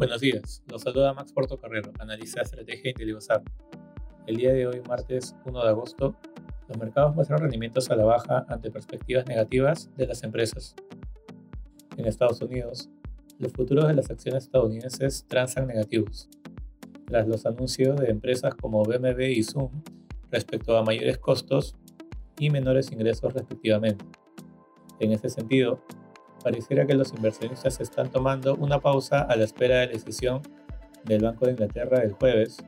Buenos días, los saluda Max Portocarrero, analista de estrategia. El día de hoy, martes 1 de agosto, los mercados muestran rendimientos a la baja ante perspectivas negativas de las empresas. En Estados Unidos, los futuros de las acciones estadounidenses transan negativos, tras los anuncios de empresas como BMW y Zoom respecto a mayores costos y menores ingresos respectivamente. En este sentido, pareciera que los inversionistas están tomando una pausa a la espera de la decisión del Banco de Inglaterra el jueves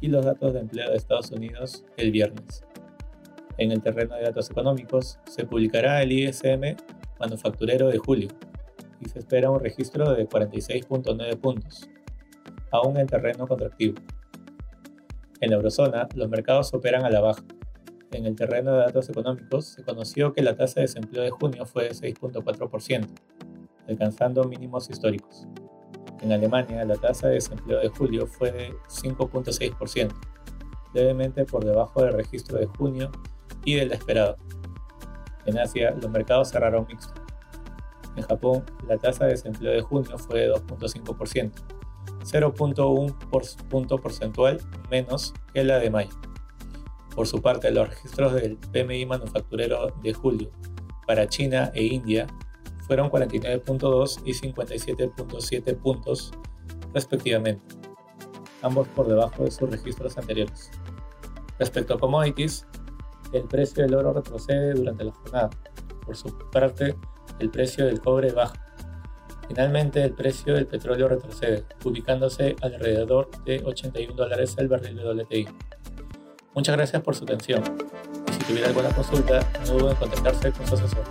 y los datos de empleo de Estados Unidos el viernes. En el terreno de datos económicos se publicará el ISM manufacturero de julio y se espera un registro de 46.9 puntos, aún en terreno contractivo. En la eurozona, los mercados operan a la baja, en el terreno de datos económicos, se conoció que la tasa de desempleo de junio fue de 6.4%, alcanzando mínimos históricos. En Alemania, la tasa de desempleo de julio fue de 5.6%, levemente por debajo del registro de junio y del esperado. En Asia, los mercados cerraron mixtos. En Japón, la tasa de desempleo de junio fue de 2.5%, 0.1 punto porcentual menos que la de mayo. Por su parte, los registros del PMI manufacturero de julio para China e India fueron 49.2 y 57.7 puntos respectivamente, ambos por debajo de sus registros anteriores. Respecto a commodities, el precio del oro retrocede durante la jornada. Por su parte, el precio del cobre baja. Finalmente, el precio del petróleo retrocede, ubicándose alrededor de 81 dólares el barril de WTI. Muchas gracias por su atención y si tuviera alguna consulta, no duden en contactarse con su asesor.